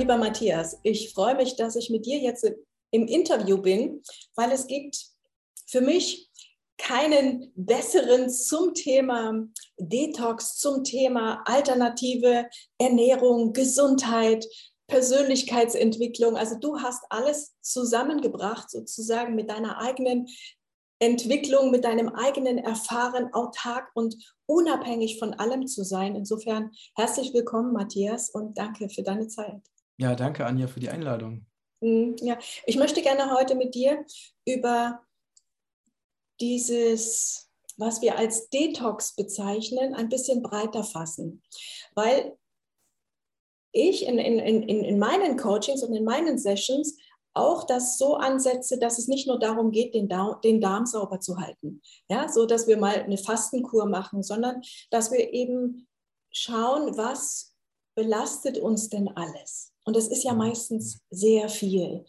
lieber Matthias, ich freue mich, dass ich mit dir jetzt im Interview bin, weil es gibt für mich keinen besseren zum Thema Detox, zum Thema alternative Ernährung, Gesundheit, Persönlichkeitsentwicklung. Also du hast alles zusammengebracht, sozusagen mit deiner eigenen Entwicklung, mit deinem eigenen Erfahren, autark und unabhängig von allem zu sein. Insofern herzlich willkommen, Matthias, und danke für deine Zeit. Ja, danke, Anja, für die Einladung. Hm, ja, ich möchte gerne heute mit dir über dieses, was wir als Detox bezeichnen, ein bisschen breiter fassen. Weil ich in, in, in, in meinen Coachings und in meinen Sessions auch das so ansetze, dass es nicht nur darum geht, den Darm, den Darm sauber zu halten, ja, so dass wir mal eine Fastenkur machen, sondern dass wir eben schauen, was belastet uns denn alles? Und das ist ja meistens sehr viel.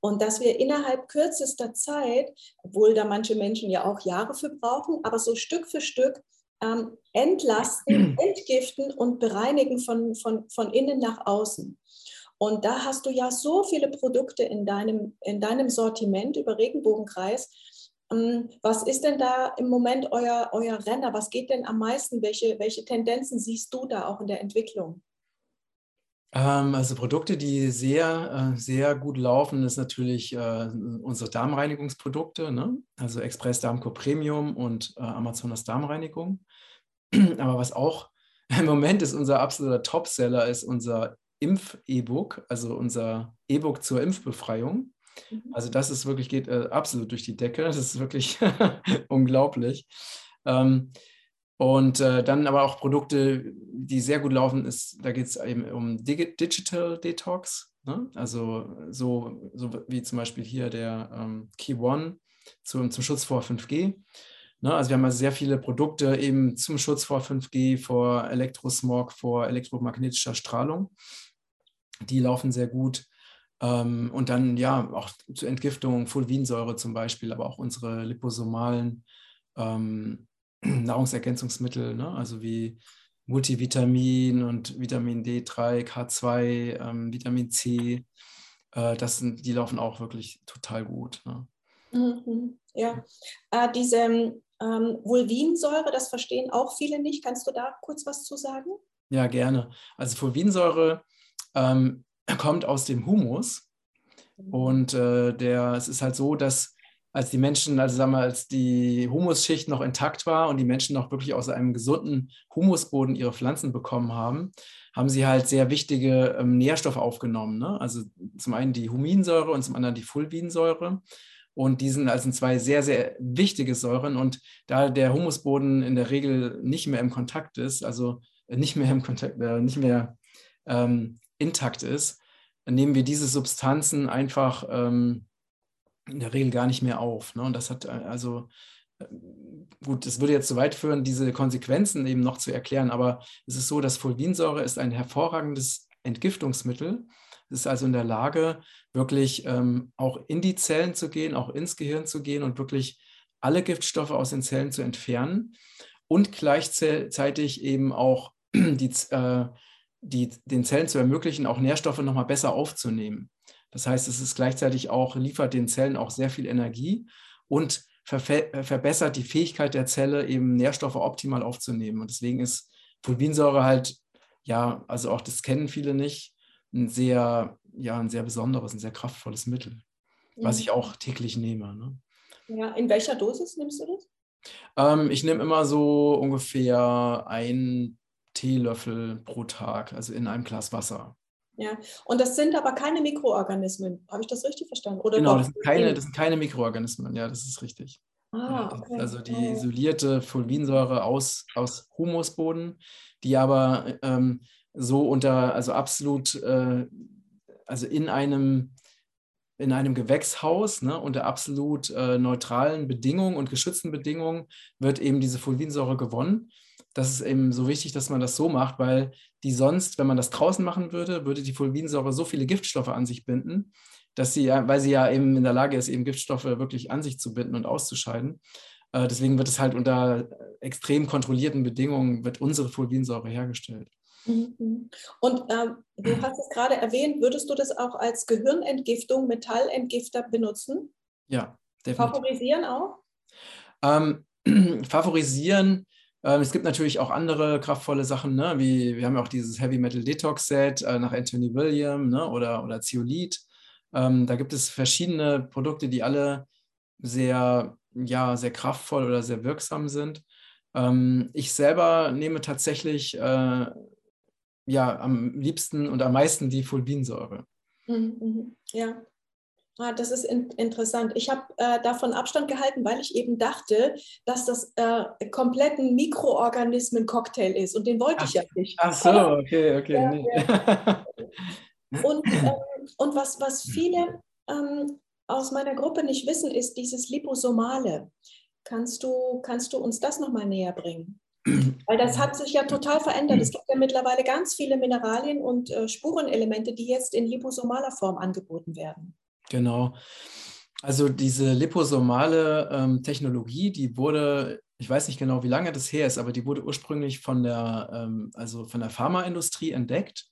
Und dass wir innerhalb kürzester Zeit, obwohl da manche Menschen ja auch Jahre für brauchen, aber so Stück für Stück ähm, entlasten, entgiften und bereinigen von, von, von innen nach außen. Und da hast du ja so viele Produkte in deinem, in deinem Sortiment über Regenbogenkreis. Ähm, was ist denn da im Moment euer, euer Renner? Was geht denn am meisten? Welche, welche Tendenzen siehst du da auch in der Entwicklung? Ähm, also Produkte, die sehr, äh, sehr gut laufen, ist natürlich äh, unsere Darmreinigungsprodukte, ne? also Express Darmco Premium und äh, Amazonas Darmreinigung. Aber was auch im Moment ist unser absoluter Topseller, ist unser Impf-E-Book, also unser E-Book zur Impfbefreiung. Mhm. Also das ist wirklich, geht absolut durch die Decke. Das ist wirklich unglaublich. Ähm, und äh, dann aber auch Produkte, die sehr gut laufen, ist, da geht es eben um Dig Digital Detox. Ne? Also so, so wie zum Beispiel hier der ähm, Key One zum, zum Schutz vor 5G. Ne? Also wir haben also sehr viele Produkte eben zum Schutz vor 5G, vor Elektrosmog, vor elektromagnetischer Strahlung. Die laufen sehr gut. Ähm, und dann ja auch zur Entgiftung, Fulvinsäure zum Beispiel, aber auch unsere liposomalen ähm, Nahrungsergänzungsmittel, ne? also wie Multivitamin und Vitamin D3, K2, ähm, Vitamin C, äh, das sind, die laufen auch wirklich total gut. Ne? Mhm, ja, äh, diese ähm, Vulvinsäure, das verstehen auch viele nicht. Kannst du da kurz was zu sagen? Ja, gerne. Also Fulvinsäure ähm, kommt aus dem Humus mhm. und äh, der, es ist halt so, dass als die Menschen, also sagen wir, als die Humusschicht noch intakt war und die Menschen noch wirklich aus einem gesunden Humusboden ihre Pflanzen bekommen haben, haben sie halt sehr wichtige ähm, Nährstoffe aufgenommen. Ne? Also zum einen die Huminsäure und zum anderen die Fulvinsäure. Und die sind also zwei sehr, sehr wichtige Säuren. Und da der Humusboden in der Regel nicht mehr im Kontakt ist, also nicht mehr im Kontakt, äh, nicht mehr ähm, intakt ist, nehmen wir diese Substanzen einfach ähm, in der Regel gar nicht mehr auf. Ne? Und das hat äh, also, äh, gut, es würde jetzt zu weit führen, diese Konsequenzen eben noch zu erklären, aber es ist so, dass Fulvinsäure ist ein hervorragendes Entgiftungsmittel. Es ist also in der Lage, wirklich ähm, auch in die Zellen zu gehen, auch ins Gehirn zu gehen und wirklich alle Giftstoffe aus den Zellen zu entfernen und gleichzeitig eben auch die, äh, die, den Zellen zu ermöglichen, auch Nährstoffe nochmal besser aufzunehmen. Das heißt, es ist gleichzeitig auch, liefert den Zellen auch sehr viel Energie und ver verbessert die Fähigkeit der Zelle, eben Nährstoffe optimal aufzunehmen. Und deswegen ist Fulvinsäure halt, ja, also auch das kennen viele nicht, ein sehr, ja, ein sehr besonderes, ein sehr kraftvolles Mittel, was ich auch täglich nehme. Ne? Ja, in welcher Dosis nimmst du das? Ähm, ich nehme immer so ungefähr ein Teelöffel pro Tag, also in einem Glas Wasser. Ja, und das sind aber keine Mikroorganismen. Habe ich das richtig verstanden? Oder genau, das sind, keine, das sind keine Mikroorganismen. Ja, das ist richtig. Ah, okay. Also die isolierte Fulvinsäure aus, aus Humusboden, die aber ähm, so unter, also absolut, äh, also in einem, in einem Gewächshaus ne, unter absolut äh, neutralen Bedingungen und geschützten Bedingungen wird eben diese Fulvinsäure gewonnen das ist eben so wichtig, dass man das so macht, weil die sonst, wenn man das draußen machen würde, würde die Fulvinsäure so viele Giftstoffe an sich binden, dass sie, weil sie ja eben in der Lage ist, eben Giftstoffe wirklich an sich zu binden und auszuscheiden. Äh, deswegen wird es halt unter extrem kontrollierten Bedingungen, wird unsere Fulvinsäure hergestellt. Mhm. Und äh, du hast es gerade erwähnt, würdest du das auch als Gehirnentgiftung, Metallentgifter benutzen? Ja, definitiv. Favorisieren auch? Ähm, favorisieren, ähm, es gibt natürlich auch andere kraftvolle Sachen, ne? wie wir haben ja auch dieses Heavy Metal Detox Set äh, nach Anthony William ne? oder, oder Zeolit. Ähm, da gibt es verschiedene Produkte, die alle sehr, ja, sehr kraftvoll oder sehr wirksam sind. Ähm, ich selber nehme tatsächlich äh, ja, am liebsten und am meisten die Fulvinsäure. Mhm, mhm. ja. Ah, das ist in interessant. Ich habe äh, davon Abstand gehalten, weil ich eben dachte, dass das äh, komplett ein Mikroorganismen-Cocktail ist und den wollte ach, ich ja nicht. Ach so, okay, okay. Ja, nee. ja. Und, ähm, und was, was viele ähm, aus meiner Gruppe nicht wissen, ist dieses Liposomale. Kannst du, kannst du uns das nochmal näher bringen? Weil das hat sich ja total verändert. Es gibt ja mittlerweile ganz viele Mineralien und äh, Spurenelemente, die jetzt in liposomaler Form angeboten werden. Genau. Also diese liposomale ähm, Technologie, die wurde, ich weiß nicht genau, wie lange das her ist, aber die wurde ursprünglich von der, ähm, also von der Pharmaindustrie entdeckt.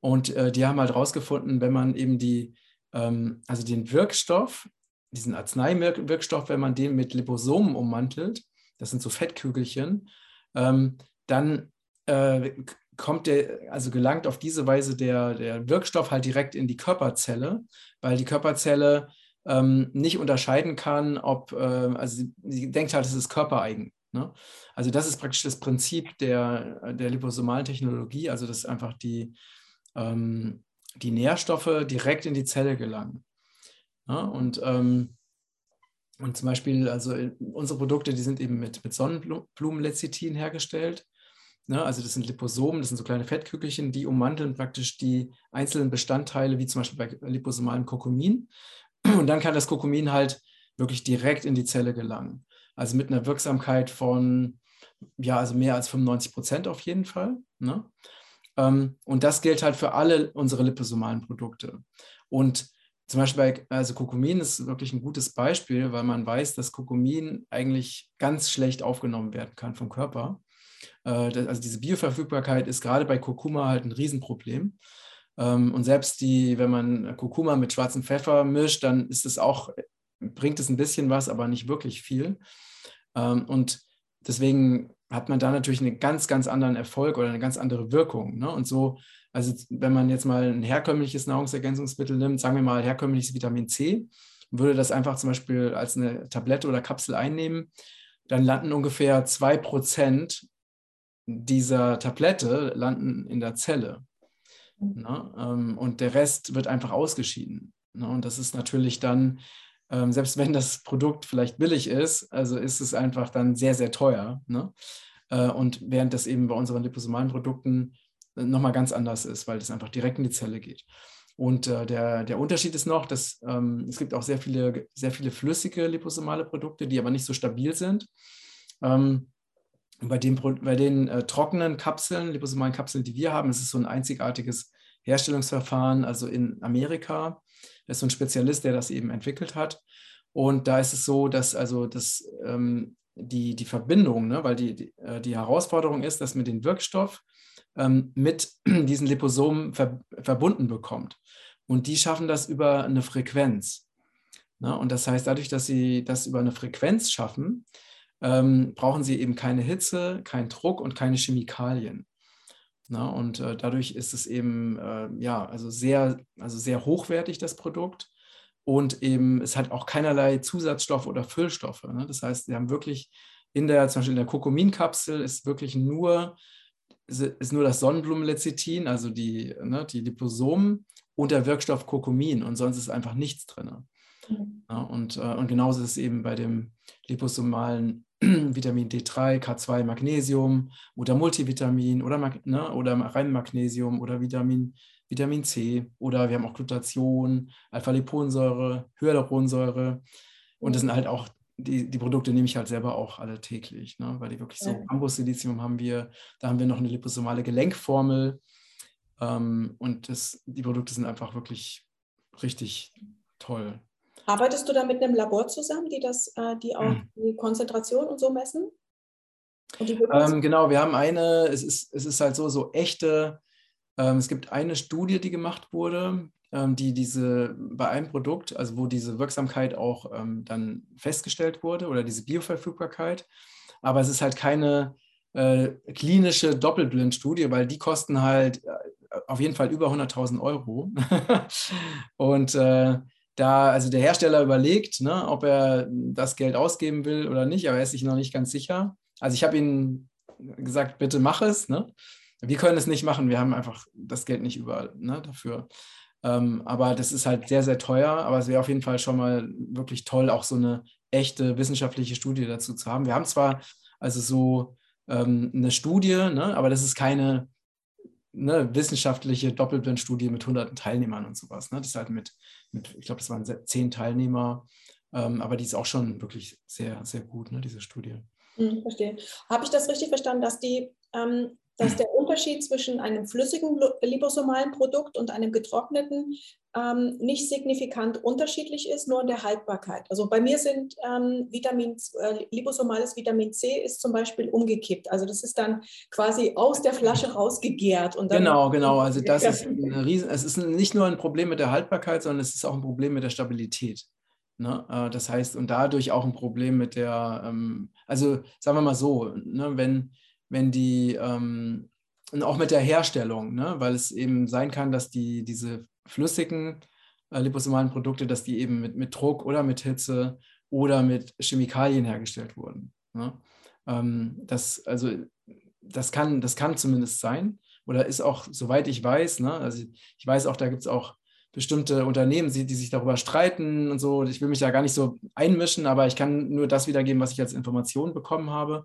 Und äh, die haben halt herausgefunden, wenn man eben die, ähm, also den Wirkstoff, diesen Arzneiwirkstoff, wenn man den mit Liposomen ummantelt, das sind so Fettkügelchen, ähm, dann äh, kommt der, also gelangt auf diese Weise der, der Wirkstoff halt direkt in die Körperzelle, weil die Körperzelle ähm, nicht unterscheiden kann, ob, äh, also sie, sie, denkt halt, es ist körpereigen. Ne? Also das ist praktisch das Prinzip der, der liposomalen Technologie, also dass einfach die, ähm, die Nährstoffe direkt in die Zelle gelangen. Ja? Und ähm, und zum Beispiel, also unsere Produkte, die sind eben mit, mit Sonnenblumenlecithin hergestellt. Ne? Also das sind Liposomen, das sind so kleine Fettkügelchen, die ummanteln praktisch die einzelnen Bestandteile, wie zum Beispiel bei liposomalem Kokumin. Und dann kann das Kokumin halt wirklich direkt in die Zelle gelangen. Also mit einer Wirksamkeit von, ja, also mehr als 95 Prozent auf jeden Fall. Ne? Ähm, und das gilt halt für alle unsere liposomalen Produkte. Und zum Beispiel bei also Kokumin ist wirklich ein gutes Beispiel, weil man weiß, dass Kokumin eigentlich ganz schlecht aufgenommen werden kann vom Körper. Äh, also diese Bioverfügbarkeit ist gerade bei Kurkuma halt ein Riesenproblem. Ähm, und selbst die, wenn man Kurkuma mit schwarzem Pfeffer mischt, dann ist es auch, bringt es ein bisschen was, aber nicht wirklich viel. Ähm, und deswegen hat man da natürlich einen ganz, ganz anderen Erfolg oder eine ganz andere Wirkung. Ne? Und so also wenn man jetzt mal ein herkömmliches Nahrungsergänzungsmittel nimmt, sagen wir mal herkömmliches Vitamin C, würde das einfach zum Beispiel als eine Tablette oder Kapsel einnehmen, dann landen ungefähr zwei Prozent dieser Tablette landen in der Zelle. Ne? Ähm, und der Rest wird einfach ausgeschieden. Ne? Und das ist natürlich dann, ähm, selbst wenn das Produkt vielleicht billig ist, also ist es einfach dann sehr, sehr teuer. Ne? Äh, und während das eben bei unseren liposomalen Produkten nochmal ganz anders ist, weil das einfach direkt in die Zelle geht. Und äh, der, der Unterschied ist noch, dass ähm, es gibt auch sehr viele, sehr viele flüssige liposomale Produkte, die aber nicht so stabil sind. Ähm, bei den, bei den äh, trockenen Kapseln, liposomalen Kapseln, die wir haben, ist es so ein einzigartiges Herstellungsverfahren, also in Amerika. Da ist so ein Spezialist, der das eben entwickelt hat. Und da ist es so, dass also das, ähm, die, die Verbindung, ne, weil die, die, äh, die Herausforderung ist, dass mit dem Wirkstoff ähm, mit diesen Liposomen ver verbunden bekommt. Und die schaffen das über eine Frequenz. Ne? Und das heißt, dadurch, dass sie das über eine Frequenz schaffen, ähm, brauchen sie eben keine Hitze, keinen Druck und keine Chemikalien. Na, und äh, dadurch ist es eben äh, ja, also sehr, also sehr hochwertig, das Produkt. Und eben, es hat auch keinerlei Zusatzstoffe oder Füllstoffe. Ne? Das heißt, sie haben wirklich in der, zum Beispiel in der Kokuminkapsel ist wirklich nur ist nur das Sonnenblumenlecithin, also die, ne, die Liposomen und der Wirkstoff Kurkumin und sonst ist einfach nichts drin. Mhm. Ja, und, äh, und genauso ist es eben bei dem liposomalen Vitamin D3, K2, Magnesium oder Multivitamin oder, ne, oder rein Magnesium oder Vitamin, Vitamin C oder wir haben auch Glutation, Alpha-Liponsäure, Hyaluronsäure und das sind halt auch die, die Produkte nehme ich halt selber auch alle täglich, ne? weil die wirklich so, ja. Bambus-Silizium haben wir, da haben wir noch eine liposomale Gelenkformel ähm, und das, die Produkte sind einfach wirklich richtig toll. Arbeitest du da mit einem Labor zusammen, die das, äh, die auch hm. die Konzentration und so messen? Ähm, genau, wir haben eine, es ist, es ist halt so, so echte, ähm, es gibt eine Studie, die gemacht wurde, ähm, die diese bei einem Produkt, also wo diese Wirksamkeit auch ähm, dann festgestellt wurde oder diese Bioverfügbarkeit. Aber es ist halt keine äh, klinische Doppelblindstudie, weil die kosten halt äh, auf jeden Fall über 100.000 Euro. Und äh, da, also der Hersteller überlegt, ne, ob er das Geld ausgeben will oder nicht, aber er ist sich noch nicht ganz sicher. Also ich habe ihm gesagt, bitte mach es. Ne? Wir können es nicht machen, wir haben einfach das Geld nicht über ne, dafür. Ähm, aber das ist halt sehr, sehr teuer. Aber es wäre auf jeden Fall schon mal wirklich toll, auch so eine echte wissenschaftliche Studie dazu zu haben. Wir haben zwar also so ähm, eine Studie, ne, aber das ist keine ne, wissenschaftliche Doppelblindstudie mit hunderten Teilnehmern und sowas. Ne? Das ist halt mit, mit ich glaube, das waren zehn Teilnehmer, ähm, aber die ist auch schon wirklich sehr, sehr gut, ne, diese Studie. Hm, verstehe. Habe ich das richtig verstanden, dass die ähm, dass der Unterschied zwischen einem flüssigen liposomalen Produkt und einem getrockneten ähm, nicht signifikant unterschiedlich ist, nur in der Haltbarkeit. Also bei mir sind ähm, Vitamin, äh, liposomales Vitamin C ist zum Beispiel umgekippt. Also das ist dann quasi aus der Flasche rausgegärt. Und genau, genau. Also das ist ein Riesen, es ist nicht nur ein Problem mit der Haltbarkeit, sondern es ist auch ein Problem mit der Stabilität. Ne? Äh, das heißt, und dadurch auch ein Problem mit der, ähm, also sagen wir mal so, ne, wenn wenn die, ähm, und auch mit der Herstellung, ne? weil es eben sein kann, dass die, diese flüssigen äh, liposomalen Produkte, dass die eben mit, mit Druck oder mit Hitze oder mit Chemikalien hergestellt wurden. Ne? Ähm, das, also, das, kann, das kann zumindest sein oder ist auch, soweit ich weiß, ne? also ich weiß auch, da gibt es auch bestimmte Unternehmen, die, die sich darüber streiten und so. Ich will mich da gar nicht so einmischen, aber ich kann nur das wiedergeben, was ich als Information bekommen habe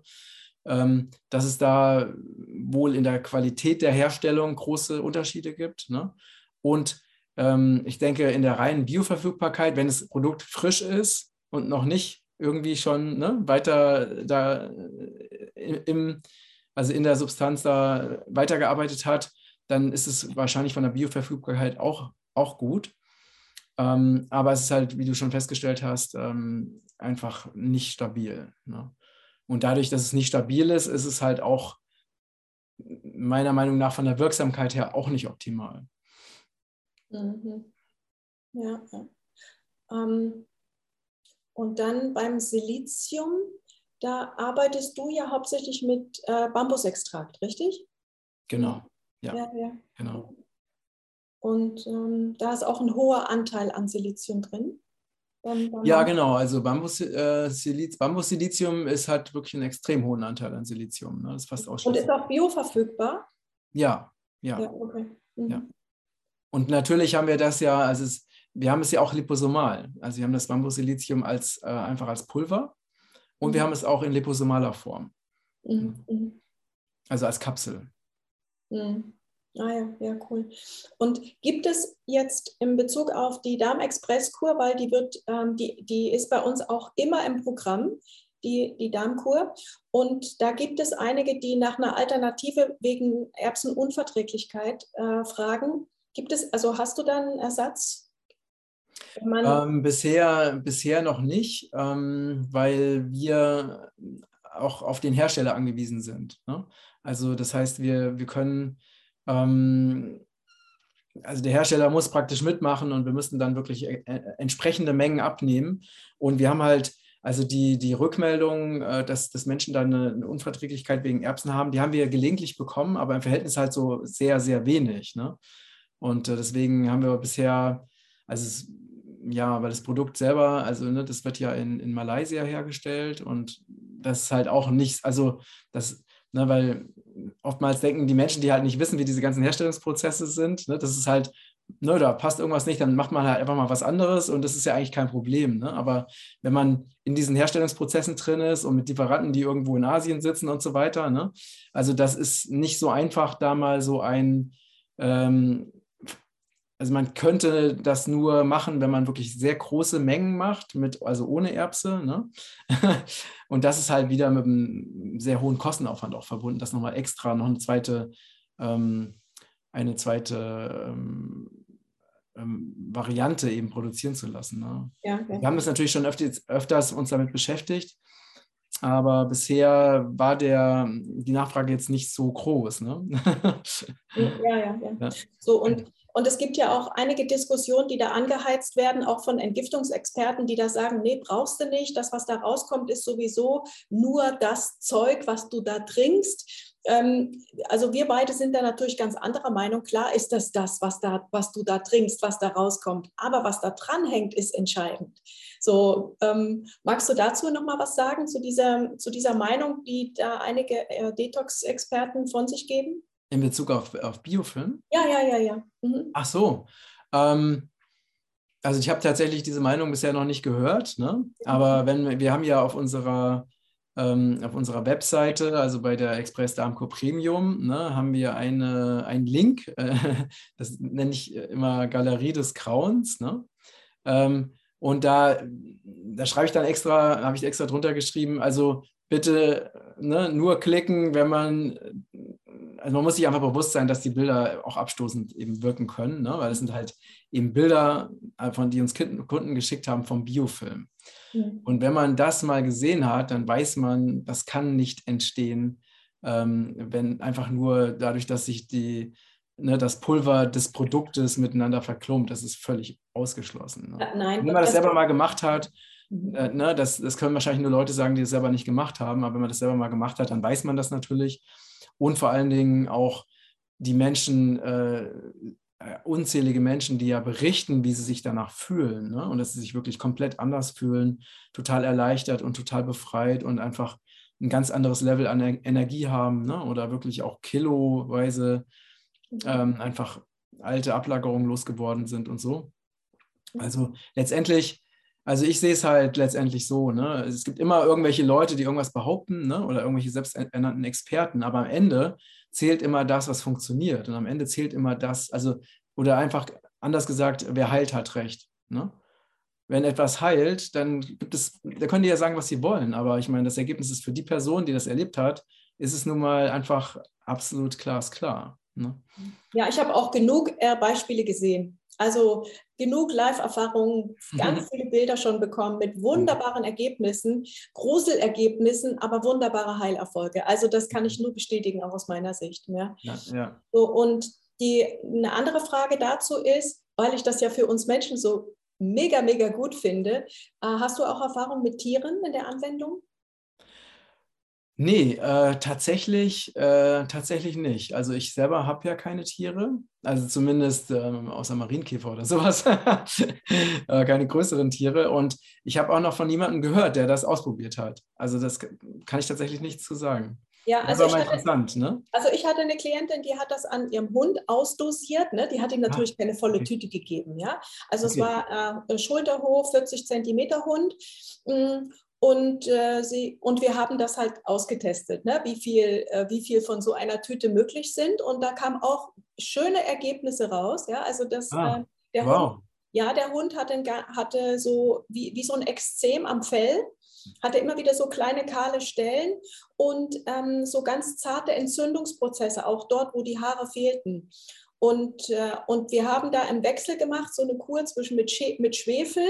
dass es da wohl in der Qualität der Herstellung große Unterschiede gibt. Ne? Und ähm, ich denke, in der reinen Bioverfügbarkeit, wenn das Produkt frisch ist und noch nicht irgendwie schon ne, weiter da äh, im, also in der Substanz da weitergearbeitet hat, dann ist es wahrscheinlich von der Bioverfügbarkeit auch, auch gut. Ähm, aber es ist halt, wie du schon festgestellt hast, ähm, einfach nicht stabil. Ne? Und dadurch, dass es nicht stabil ist, ist es halt auch meiner Meinung nach von der Wirksamkeit her auch nicht optimal. Mhm. Ja. Ähm, und dann beim Silizium, da arbeitest du ja hauptsächlich mit äh, Bambusextrakt, richtig? Genau. Ja, ja, ja. genau. Und ähm, da ist auch ein hoher Anteil an Silizium drin. Ja, genau. Also Bambus, äh, Siliz, Bambussilizium ist halt wirklich einen extrem hohen Anteil an Silizium. Ne? Das fast Und ist auch bioverfügbar? Ja, ja. ja, okay. mhm. ja. Und natürlich haben wir das ja, also es, wir haben es ja auch liposomal. Also wir haben das Bambussilizium als, äh, einfach als Pulver und mhm. wir haben es auch in liposomaler Form. Mhm. mhm. Also als Kapsel. Mhm. Ah ja, ja, cool. Und gibt es jetzt in Bezug auf die Darmexpresskur, weil die wird, ähm, die, die ist bei uns auch immer im Programm, die, die Darmkur. Und da gibt es einige, die nach einer Alternative wegen Erbsenunverträglichkeit äh, fragen. Gibt es, also hast du da einen Ersatz? Ähm, bisher, bisher noch nicht, ähm, weil wir auch auf den Hersteller angewiesen sind. Ne? Also das heißt, wir, wir können also der Hersteller muss praktisch mitmachen und wir müssten dann wirklich äh, äh, entsprechende Mengen abnehmen. Und wir haben halt, also die, die Rückmeldung, äh, dass, dass Menschen dann eine, eine, Unverträglichkeit wegen Erbsen haben, die haben wir gelegentlich bekommen, aber im Verhältnis halt so sehr, sehr wenig. Ne? Und deswegen haben wir bisher, also es, ja, weil das Produkt selber, also ne, das wird ja in, in Malaysia hergestellt und das ist halt auch nichts, also das, ne, weil oftmals denken die Menschen, die halt nicht wissen, wie diese ganzen Herstellungsprozesse sind, ne, das ist halt, ne, da passt irgendwas nicht, dann macht man halt einfach mal was anderes und das ist ja eigentlich kein Problem. Ne? Aber wenn man in diesen Herstellungsprozessen drin ist und mit Lieferanten, die irgendwo in Asien sitzen und so weiter, ne, also das ist nicht so einfach, da mal so ein ähm, also man könnte das nur machen, wenn man wirklich sehr große Mengen macht, mit, also ohne Erbse. Ne? Und das ist halt wieder mit einem sehr hohen Kostenaufwand auch verbunden, das nochmal extra noch eine zweite, ähm, eine zweite ähm, ähm, Variante eben produzieren zu lassen. Ne? Ja, okay. Wir haben das natürlich schon öfters, öfters uns damit beschäftigt. Aber bisher war der, die Nachfrage jetzt nicht so groß. Ne? ja, ja, ja, ja. So, und, und es gibt ja auch einige Diskussionen, die da angeheizt werden, auch von Entgiftungsexperten, die da sagen, nee, brauchst du nicht, das, was da rauskommt, ist sowieso nur das Zeug, was du da trinkst ähm, also wir beide sind da natürlich ganz anderer Meinung. Klar ist das das, was, da, was du da trinkst, was da rauskommt. Aber was da dran hängt, ist entscheidend. So, ähm, magst du dazu noch mal was sagen, zu dieser, zu dieser Meinung, die da einige äh, Detox-Experten von sich geben? In Bezug auf, auf Biofilm? Ja, ja, ja, ja. Mhm. Ach so. Ähm, also ich habe tatsächlich diese Meinung bisher noch nicht gehört, ne? aber wenn wir haben ja auf unserer ähm, auf unserer Webseite, also bei der Express Darmco Premium, ne, haben wir eine, einen Link, äh, das nenne ich immer Galerie des Grauens. Ne? Ähm, und da, da schreibe ich dann extra, habe ich extra drunter geschrieben, also bitte ne, nur klicken, wenn man, also man muss sich einfach bewusst sein, dass die Bilder auch abstoßend eben wirken können, ne? weil es sind halt eben Bilder, äh, von die uns Kunden geschickt haben vom Biofilm. Mhm. Und wenn man das mal gesehen hat, dann weiß man, das kann nicht entstehen, ähm, wenn einfach nur dadurch, dass sich die, ne, das Pulver des Produktes miteinander verklumpt. Das ist völlig ausgeschlossen. Ne? Ja, nein, wenn man das selber mal gemacht hat, mhm. äh, ne, das, das können wahrscheinlich nur Leute sagen, die es selber nicht gemacht haben, aber wenn man das selber mal gemacht hat, dann weiß man das natürlich. Und vor allen Dingen auch die Menschen äh, unzählige Menschen, die ja berichten, wie sie sich danach fühlen ne? und dass sie sich wirklich komplett anders fühlen, total erleichtert und total befreit und einfach ein ganz anderes Level an Energie haben ne? oder wirklich auch kiloweise ähm, einfach alte Ablagerungen losgeworden sind und so. Also letztendlich, also ich sehe es halt letztendlich so, ne? es gibt immer irgendwelche Leute, die irgendwas behaupten ne? oder irgendwelche selbsternannten Experten, aber am Ende zählt immer das, was funktioniert. Und am Ende zählt immer das, also, oder einfach anders gesagt, wer heilt, hat recht. Ne? Wenn etwas heilt, dann gibt es, da können die ja sagen, was sie wollen, aber ich meine, das Ergebnis ist für die Person, die das erlebt hat, ist es nun mal einfach absolut glasklar. Ne? Ja, ich habe auch genug äh, Beispiele gesehen. Also genug Live-Erfahrungen, ganz mhm. viele Bilder schon bekommen mit wunderbaren Ergebnissen, Gruselergebnissen, aber wunderbare Heilerfolge. Also das kann ich nur bestätigen, auch aus meiner Sicht. Ja. ja, ja. So, und die, eine andere Frage dazu ist, weil ich das ja für uns Menschen so mega, mega gut finde, äh, hast du auch Erfahrung mit Tieren in der Anwendung? Nee, äh, tatsächlich, äh, tatsächlich nicht. Also ich selber habe ja keine Tiere, also zumindest ähm, außer Marienkäfer oder sowas, äh, keine größeren Tiere. Und ich habe auch noch von niemandem gehört, der das ausprobiert hat. Also das kann ich tatsächlich nichts zu sagen. Ja, also ich, hatte, ne? also ich hatte eine Klientin, die hat das an ihrem Hund ausdosiert. Ne? Die hat ihm ah, natürlich ah, keine volle okay. Tüte gegeben. Ja? Also okay. es war äh, Schulterhoch, 40 Zentimeter Hund. Mm, und, äh, sie, und wir haben das halt ausgetestet, ne? wie, viel, äh, wie viel von so einer Tüte möglich sind. Und da kamen auch schöne Ergebnisse raus. Ja? Also das, ah, äh, der wow. Hund, ja, der Hund hatte, hatte so wie, wie so ein Extrem am Fell, hatte immer wieder so kleine kahle Stellen und ähm, so ganz zarte Entzündungsprozesse, auch dort, wo die Haare fehlten. Und, äh, und wir haben da im Wechsel gemacht, so eine Kur zwischen mit, mit Schwefel,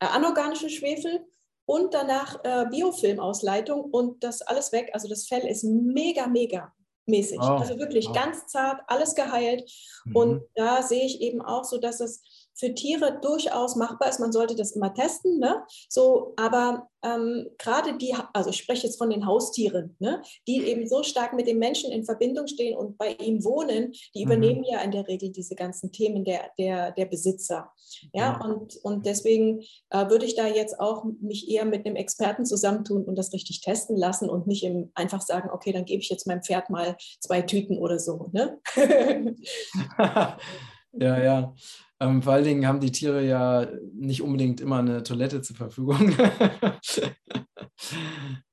äh, anorganischen Schwefel und danach äh, Biofilmausleitung und das alles weg. Also das Fell ist mega, mega mäßig. Oh, also wirklich oh. ganz zart, alles geheilt. Mhm. Und da sehe ich eben auch so, dass es für Tiere durchaus machbar ist. Man sollte das immer testen. Ne? So, aber ähm, gerade die, also ich spreche jetzt von den Haustieren, ne? die eben so stark mit den Menschen in Verbindung stehen und bei ihm wohnen, die mhm. übernehmen ja in der Regel diese ganzen Themen der, der, der Besitzer. Ja, mhm. und, und deswegen äh, würde ich da jetzt auch mich eher mit einem Experten zusammentun und das richtig testen lassen und nicht im, einfach sagen, okay, dann gebe ich jetzt meinem Pferd mal zwei Tüten oder so. Ne? ja, ja. Ähm, vor allen Dingen haben die Tiere ja nicht unbedingt immer eine Toilette zur Verfügung.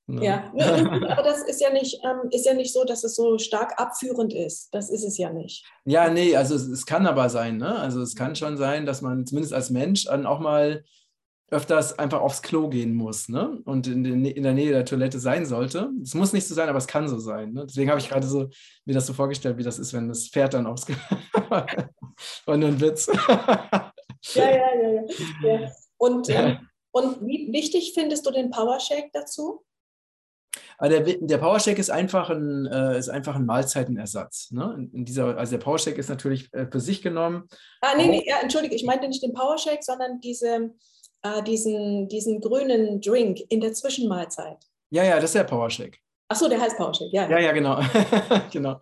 no. Ja, aber das ist ja, nicht, ähm, ist ja nicht so, dass es so stark abführend ist. Das ist es ja nicht. Ja, nee, also es, es kann aber sein. Ne? Also es kann schon sein, dass man zumindest als Mensch dann auch mal öfters einfach aufs Klo gehen muss ne? und in, den, in der Nähe der Toilette sein sollte. Es muss nicht so sein, aber es kann so sein. Ne? Deswegen habe ich gerade so mir das so vorgestellt, wie das ist, wenn das Pferd dann aufs Klo. War nur ein Witz. ja, ja, ja, ja. Und. Ähm, und wie wichtig findest du den Power Shake dazu? Aber der, der Powershake ist einfach ein, äh, ist einfach ein Mahlzeitenersatz. Ne? In dieser, also der Powershake ist natürlich äh, für sich genommen. Ah, nee, nee, ja, entschuldige, ich meinte nicht den Powershake, sondern diese, äh, diesen, diesen grünen Drink in der Zwischenmahlzeit. Ja, ja, das ist der Powershake. Ach so, der heißt Powershake, ja. Ja, ja, genau. genau.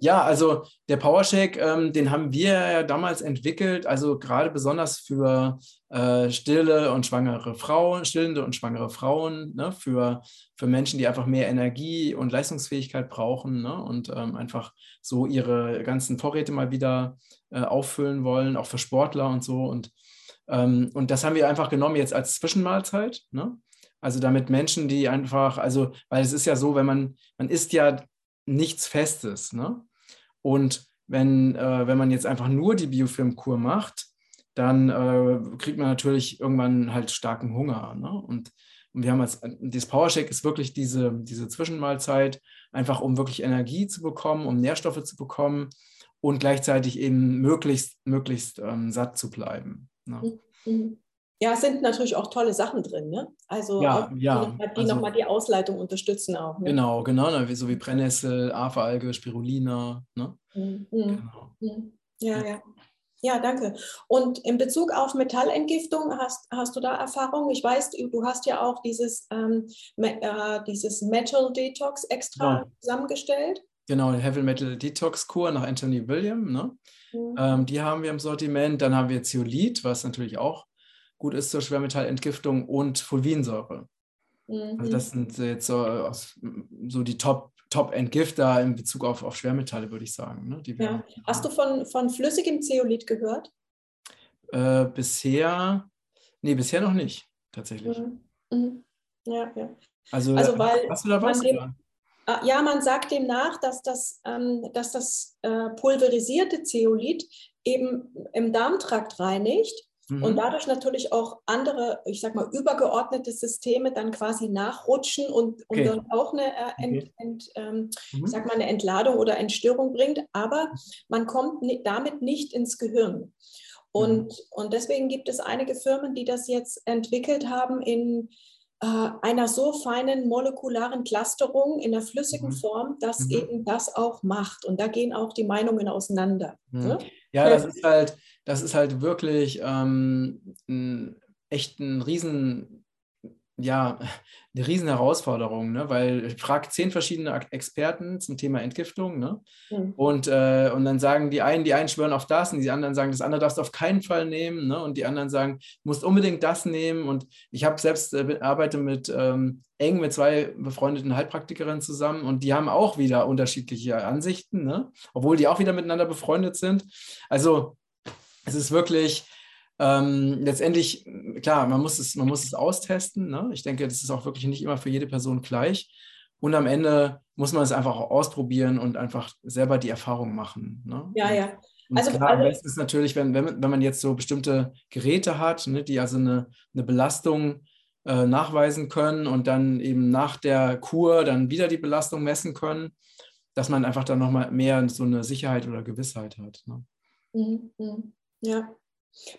Ja, also der Powershake, ähm, den haben wir ja damals entwickelt, also gerade besonders für äh, stille und schwangere Frauen, stillende und schwangere Frauen, ne, für, für Menschen, die einfach mehr Energie und Leistungsfähigkeit brauchen ne, und ähm, einfach so ihre ganzen Vorräte mal wieder äh, auffüllen wollen, auch für Sportler und so. Und, ähm, und das haben wir einfach genommen jetzt als Zwischenmahlzeit. Ne? Also damit Menschen, die einfach, also, weil es ist ja so, wenn man, man isst ja nichts Festes, ne? Und wenn, äh, wenn man jetzt einfach nur die Biofilmkur macht, dann äh, kriegt man natürlich irgendwann halt starken Hunger. Ne? Und, und wir haben als, das Powershake ist wirklich diese, diese Zwischenmahlzeit, einfach um wirklich Energie zu bekommen, um Nährstoffe zu bekommen und gleichzeitig eben möglichst, möglichst ähm, satt zu bleiben. Mhm. Ja, es sind natürlich auch tolle Sachen drin, ne? Also ja, auch, ja, die nochmal also, noch die Ausleitung unterstützen auch. Ne? Genau, genau, ne? so wie Brennnessel, Aferalge, Spirulina. Ne? Mhm. Genau. Mhm. Ja, ja. Ja, danke. Und in Bezug auf Metallentgiftung, hast, hast du da Erfahrung? Ich weiß, du hast ja auch dieses, ähm, äh, dieses Metal Detox extra genau. zusammengestellt. Genau, Heavy Metal Detox Kur nach Anthony William. Ne? Mhm. Ähm, die haben wir im Sortiment. Dann haben wir Zeolit, was natürlich auch gut ist zur Schwermetallentgiftung und Fulvinsäure. Mhm. Also das sind jetzt so, so die Top, Top-Entgifter in Bezug auf, auf Schwermetalle, würde ich sagen. Ne? ja. Hast du von, von flüssigem Zeolit gehört? Äh, bisher, nee, bisher noch nicht, tatsächlich. Mhm. Mhm. Ja, ja. Also, also weil hast du da was? Dem, ja, man sagt dem nach, dass das, ähm, dass das äh, pulverisierte Zeolit eben im Darmtrakt reinigt Mhm. Und dadurch natürlich auch andere, ich sag mal, übergeordnete Systeme dann quasi nachrutschen und, und okay. dann auch eine, äh, ent, ent, ähm, mhm. sag mal, eine Entladung oder Entstörung bringt. Aber man kommt damit nicht ins Gehirn. Und, mhm. und deswegen gibt es einige Firmen, die das jetzt entwickelt haben in einer so feinen molekularen Clusterung in der flüssigen mhm. Form, dass mhm. eben das auch macht. Und da gehen auch die Meinungen auseinander. Mhm. Ne? Ja, das ist halt, das ist halt wirklich ähm, ein, echt ein riesen, ja, eine riesen Herausforderung, ne? weil ich frage zehn verschiedene Experten zum Thema Entgiftung ne? Mhm. und, äh, und dann sagen die einen, die einen schwören auf das und die anderen sagen, das andere darfst du auf keinen Fall nehmen ne? und die anderen sagen, du musst unbedingt das nehmen und ich habe selbst äh, arbeite mit ähm, eng mit zwei befreundeten Heilpraktikerinnen zusammen und die haben auch wieder unterschiedliche Ansichten, ne? obwohl die auch wieder miteinander befreundet sind. Also es ist wirklich ähm, letztendlich, klar, man muss es, man muss es austesten. Ne? Ich denke, das ist auch wirklich nicht immer für jede Person gleich. Und am Ende muss man es einfach auch ausprobieren und einfach selber die Erfahrung machen. Ne? Ja, ja. Also, klar, also, am besten ist natürlich, wenn, wenn, wenn man jetzt so bestimmte Geräte hat, ne, die also eine, eine Belastung äh, nachweisen können und dann eben nach der Kur dann wieder die Belastung messen können, dass man einfach dann nochmal mehr so eine Sicherheit oder Gewissheit hat. Ne? Mhm, mhm. Ja.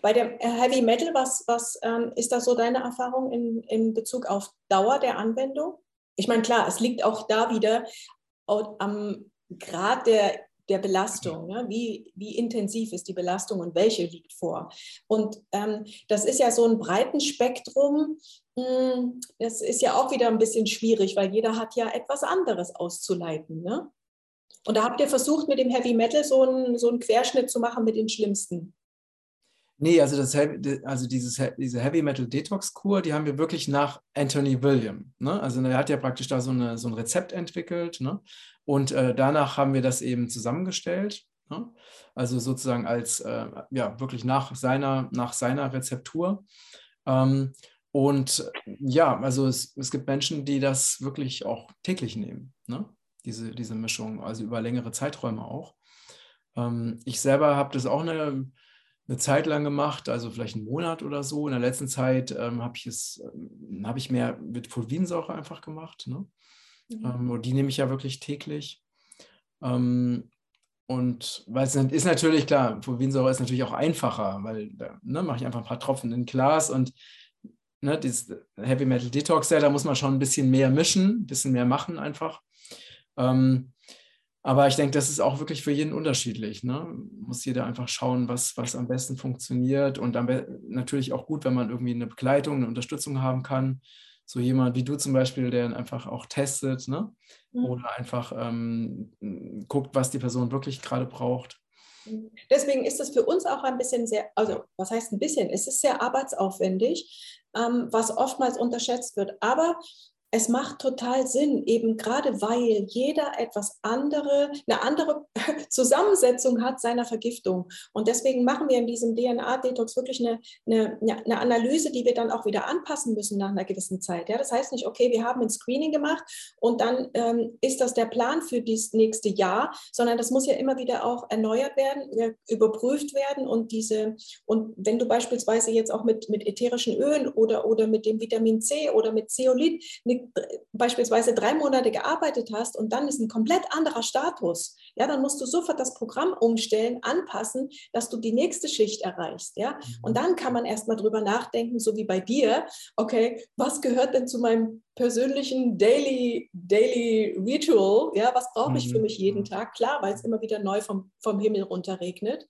Bei dem Heavy Metal, was, was ähm, ist da so deine Erfahrung in, in Bezug auf Dauer der Anwendung? Ich meine, klar, es liegt auch da wieder am Grad der, der Belastung. Ne? Wie, wie intensiv ist die Belastung und welche liegt vor? Und ähm, das ist ja so ein breiten Spektrum. Hm, das ist ja auch wieder ein bisschen schwierig, weil jeder hat ja etwas anderes auszuleiten. Ne? Und da habt ihr versucht, mit dem Heavy Metal so einen, so einen Querschnitt zu machen mit den schlimmsten. Nee, also, das, also dieses, diese Heavy Metal Detox Kur, die haben wir wirklich nach Anthony William. Ne? Also er hat ja praktisch da so, eine, so ein Rezept entwickelt. Ne? Und äh, danach haben wir das eben zusammengestellt. Ne? Also sozusagen als, äh, ja, wirklich nach seiner, nach seiner Rezeptur. Ähm, und ja, also es, es gibt Menschen, die das wirklich auch täglich nehmen, ne? diese, diese Mischung, also über längere Zeiträume auch. Ähm, ich selber habe das auch eine eine Zeit lang gemacht, also vielleicht einen Monat oder so. In der letzten Zeit ähm, habe ich es, ähm, habe ich mehr mit Fulvinsäure einfach gemacht. Ne? Mhm. Ähm, und die nehme ich ja wirklich täglich. Ähm, und weil es ist natürlich klar, Fulvinsäure ist natürlich auch einfacher, weil da ne, mache ich einfach ein paar Tropfen in ein Glas und ne, dieses Heavy Metal Detox, ja, da muss man schon ein bisschen mehr mischen, ein bisschen mehr machen einfach. Ähm, aber ich denke, das ist auch wirklich für jeden unterschiedlich. Ne? Muss jeder einfach schauen, was, was am besten funktioniert. Und natürlich auch gut, wenn man irgendwie eine Begleitung, eine Unterstützung haben kann. So jemand wie du zum Beispiel, der einfach auch testet ne? Mhm. oder einfach ähm, guckt, was die Person wirklich gerade braucht. Deswegen ist es für uns auch ein bisschen sehr, also was heißt ein bisschen, es ist sehr arbeitsaufwendig, ähm, was oftmals unterschätzt wird. Aber es macht total Sinn, eben gerade weil jeder etwas andere, eine andere Zusammensetzung hat seiner Vergiftung. Und deswegen machen wir in diesem DNA-Detox wirklich eine, eine, eine, Analyse, die wir dann auch wieder anpassen müssen nach einer gewissen Zeit. Ja, das heißt nicht, okay, wir haben ein Screening gemacht und dann ähm, ist das der Plan für das nächste Jahr, sondern das muss ja immer wieder auch erneuert werden, überprüft werden und diese, und wenn du beispielsweise jetzt auch mit, mit ätherischen Ölen oder, oder mit dem Vitamin C oder mit Zeolit eine beispielsweise drei Monate gearbeitet hast und dann ist ein komplett anderer Status, ja, dann musst du sofort das Programm umstellen, anpassen, dass du die nächste Schicht erreichst, ja. Und dann kann man erstmal drüber nachdenken, so wie bei dir, okay, was gehört denn zu meinem persönlichen Daily, Daily Ritual, ja, was brauche ich für mhm. mich jeden Tag? Klar, weil es immer wieder neu vom, vom Himmel runter regnet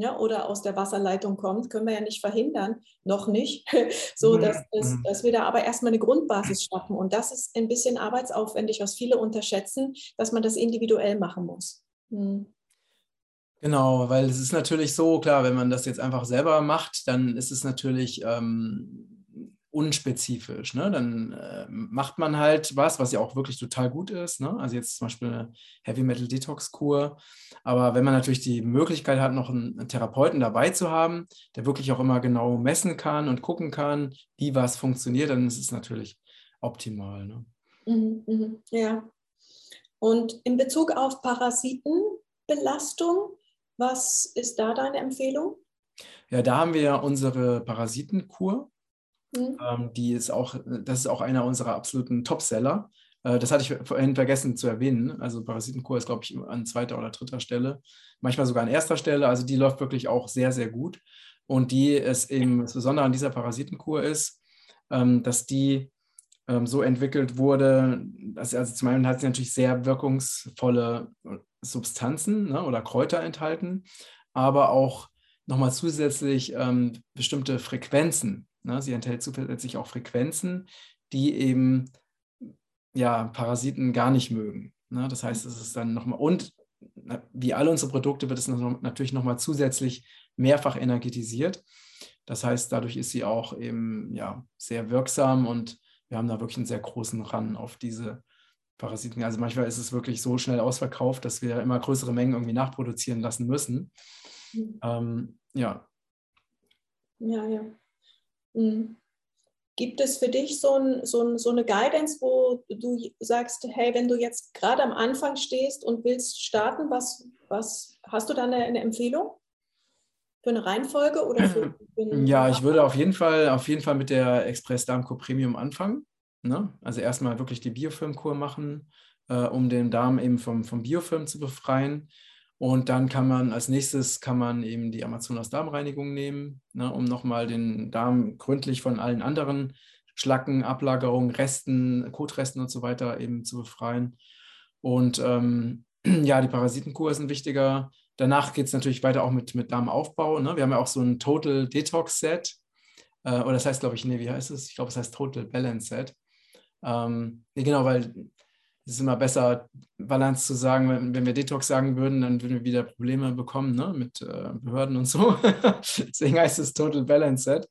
ja, oder aus der Wasserleitung kommt, können wir ja nicht verhindern, noch nicht, so mhm, dass, dass, mhm. dass wir da aber erstmal eine Grundbasis schaffen. Und das ist ein bisschen arbeitsaufwendig, was viele unterschätzen, dass man das individuell machen muss. Mhm. Genau, weil es ist natürlich so, klar, wenn man das jetzt einfach selber macht, dann ist es natürlich ähm, unspezifisch. Ne? Dann äh, macht man halt was, was ja auch wirklich total gut ist. Ne? Also jetzt zum Beispiel eine Heavy Metal Detox Kur. Aber wenn man natürlich die Möglichkeit hat, noch einen, einen, Therapeuten dabei zu haben, der wirklich auch immer genau messen kann und gucken kann, wie was funktioniert, dann ist es natürlich optimal. Ne? Mhm, mhm, ja. Und in Bezug auf Parasitenbelastung, was ist da deine Empfehlung? Ja, da haben wir unsere Parasitenkur. Mhm. Ähm, die ist auch, das ist auch einer unserer absoluten Topseller. Äh, das hatte ich vorhin vergessen zu erwähnen. Also Parasitenkur ist, glaube ich, an zweiter oder dritter Stelle, manchmal sogar an erster Stelle. Also die läuft wirklich auch sehr, sehr gut. Und die ist eben das Besondere an dieser Parasitenkur ist, ähm, dass die ähm, so entwickelt wurde, dass also zum einen hat sie natürlich sehr wirkungsvolle Substanzen ne, oder Kräuter enthalten, aber auch nochmal zusätzlich ähm, bestimmte Frequenzen? Sie enthält zusätzlich auch Frequenzen, die eben ja, Parasiten gar nicht mögen. Ne? Das heißt, es ist dann nochmal, und wie alle unsere Produkte wird es natürlich nochmal zusätzlich mehrfach energetisiert. Das heißt, dadurch ist sie auch eben ja, sehr wirksam und wir haben da wirklich einen sehr großen Run auf diese Parasiten. Also manchmal ist es wirklich so schnell ausverkauft, dass wir immer größere Mengen irgendwie nachproduzieren lassen müssen. Mhm. Ähm, ja. Ja, ja. Gibt es für dich so, ein, so, ein, so, eine Guidance, wo du sagst, hey, wenn du jetzt gerade am Anfang stehst und willst starten, was, was hast du da eine, eine Empfehlung? Für eine Reihenfolge oder für, für Ja, ich würde auf jeden Fall, auf jeden Fall mit der Express Darmkur Premium anfangen. Ne? Also erstmal wirklich die Biofilmkur machen, äh, um den Darm eben vom, vom Biofilm zu befreien. Und dann kann man als nächstes kann man eben die Amazonas Darmreinigung nehmen, ne, um nochmal den Darm gründlich von allen anderen Schlacken, Ablagerungen, Resten, Kotresten und so weiter eben zu befreien. Und ähm, ja, die Parasitenkur ist ein wichtiger. Danach geht es natürlich weiter auch mit, mit Darmaufbau. Ne? Wir haben ja auch so ein Total Detox Set. Äh, oder das heißt, glaube ich, nee, wie heißt es? Ich glaube, es heißt Total Balance Set. Ähm, nee, genau, weil es ist immer besser, Balance zu sagen, wenn, wenn, wir Detox sagen würden, dann würden wir wieder Probleme bekommen ne? mit äh, Behörden und so. Deswegen heißt es Total Balance Set.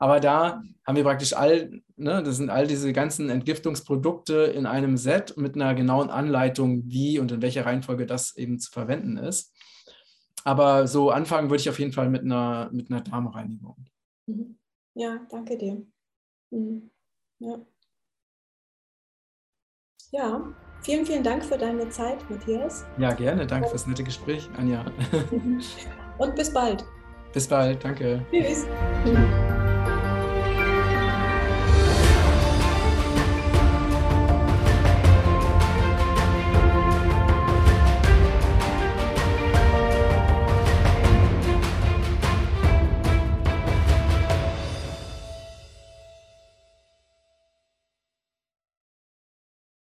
Aber da haben wir praktisch all, ne, das sind all diese ganzen Entgiftungsprodukte in einem Set mit einer genauen Anleitung, wie und in welcher Reihenfolge das eben zu verwenden ist. Aber so anfangen würde ich auf jeden Fall mit einer, mit einer Darmreinigung. Mhm. Ja, danke dir. Mhm. Ja. Ja, vielen, vielen Dank für deine Zeit, Matthias. Ja, gerne. Danke fürs nette Gespräch, Anja. Und bis bald. Bis bald. Danke. Tschüss.